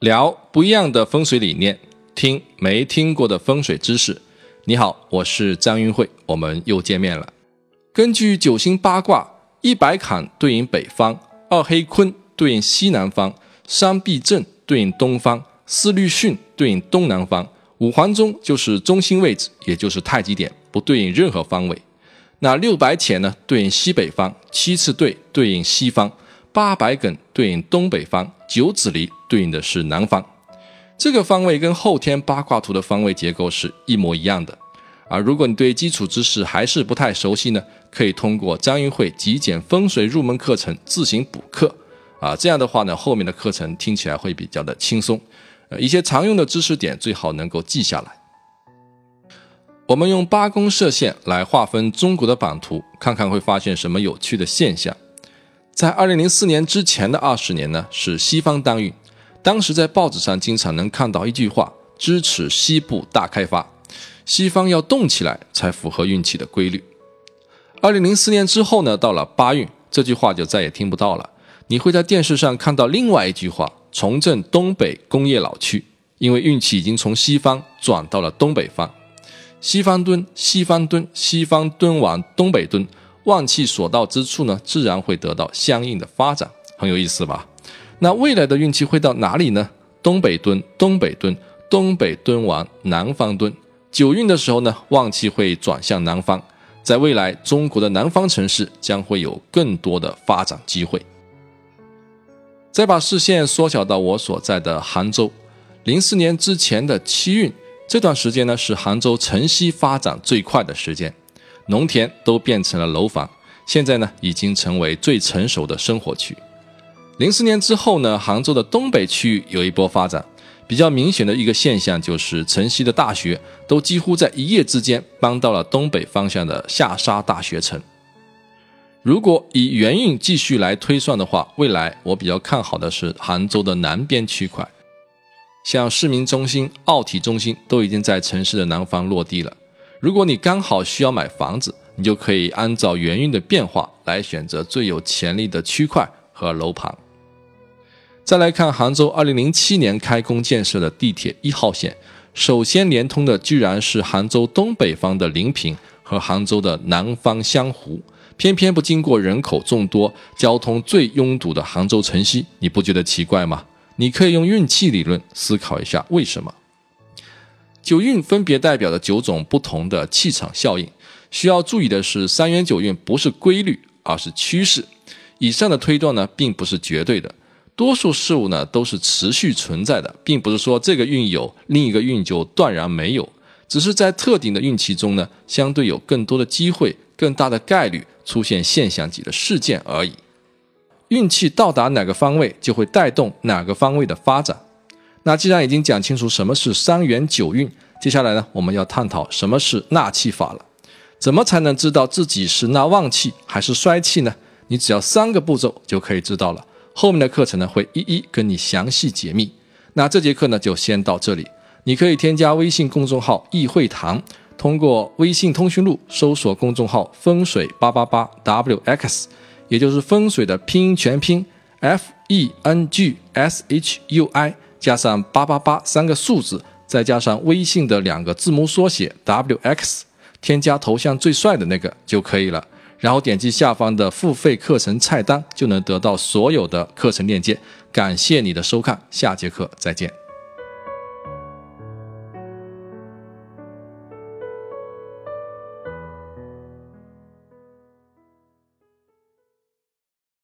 聊不一样的风水理念，听没听过的风水知识。你好，我是张云慧，我们又见面了。根据九星八卦，一白坎对应北方，二黑坤对应西南方，三避震对应东方，四律巽对应东南方，五黄中就是中心位置，也就是太极点，不对应任何方位。那六白浅呢，对应西北方；七次兑对应西方；八白艮对应东北方；九子离对应的是南方。这个方位跟后天八卦图的方位结构是一模一样的。啊，如果你对基础知识还是不太熟悉呢，可以通过张云慧极简风水入门课程自行补课。啊，这样的话呢，后面的课程听起来会比较的轻松。呃，一些常用的知识点最好能够记下来。我们用八宫射线来划分中国的版图，看看会发现什么有趣的现象。在二零零四年之前的二十年呢，是西方当运。当时在报纸上经常能看到一句话：“支持西部大开发，西方要动起来才符合运气的规律。”二零零四年之后呢，到了八运，这句话就再也听不到了。你会在电视上看到另外一句话：“重振东北工业老区，因为运气已经从西方转到了东北方。”西方蹲，西方蹲，西方蹲往东北蹲，旺气所到之处呢，自然会得到相应的发展，很有意思吧？那未来的运气会到哪里呢？东北蹲，东北蹲，东北蹲完南方蹲。九运的时候呢，旺气会转向南方，在未来中国的南方城市将会有更多的发展机会。再把视线缩小到我所在的杭州，零四年之前的七运。这段时间呢，是杭州城西发展最快的时间，农田都变成了楼房，现在呢，已经成为最成熟的生活区。零四年之后呢，杭州的东北区域有一波发展，比较明显的一个现象就是城西的大学都几乎在一夜之间搬到了东北方向的下沙大学城。如果以原运继续来推算的话，未来我比较看好的是杭州的南边区块。像市民中心、奥体中心都已经在城市的南方落地了。如果你刚好需要买房子，你就可以按照元运的变化来选择最有潜力的区块和楼盘。再来看杭州2007年开工建设的地铁一号线，首先连通的居然是杭州东北方的临平和杭州的南方湘湖，偏偏不经过人口众多、交通最拥堵的杭州城西，你不觉得奇怪吗？你可以用运气理论思考一下为什么。九运分别代表着九种不同的气场效应，需要注意的是，三元九运不是规律，而是趋势。以上的推断呢，并不是绝对的，多数事物呢都是持续存在的，并不是说这个运有，另一个运就断然没有，只是在特定的运气中呢，相对有更多的机会，更大的概率出现现象级的事件而已。运气到达哪个方位，就会带动哪个方位的发展。那既然已经讲清楚什么是三元九运，接下来呢，我们要探讨什么是纳气法了。怎么才能知道自己是纳旺气还是衰气呢？你只要三个步骤就可以知道了。后面的课程呢，会一一跟你详细解密。那这节课呢，就先到这里。你可以添加微信公众号“易会堂”，通过微信通讯录搜索公众号“风水八八八 wx”。也就是风水的拼音全拼 F E N G S H U I 加上八八八三个数字，再加上微信的两个字母缩写 W X，添加头像最帅的那个就可以了。然后点击下方的付费课程菜单，就能得到所有的课程链接。感谢你的收看，下节课再见。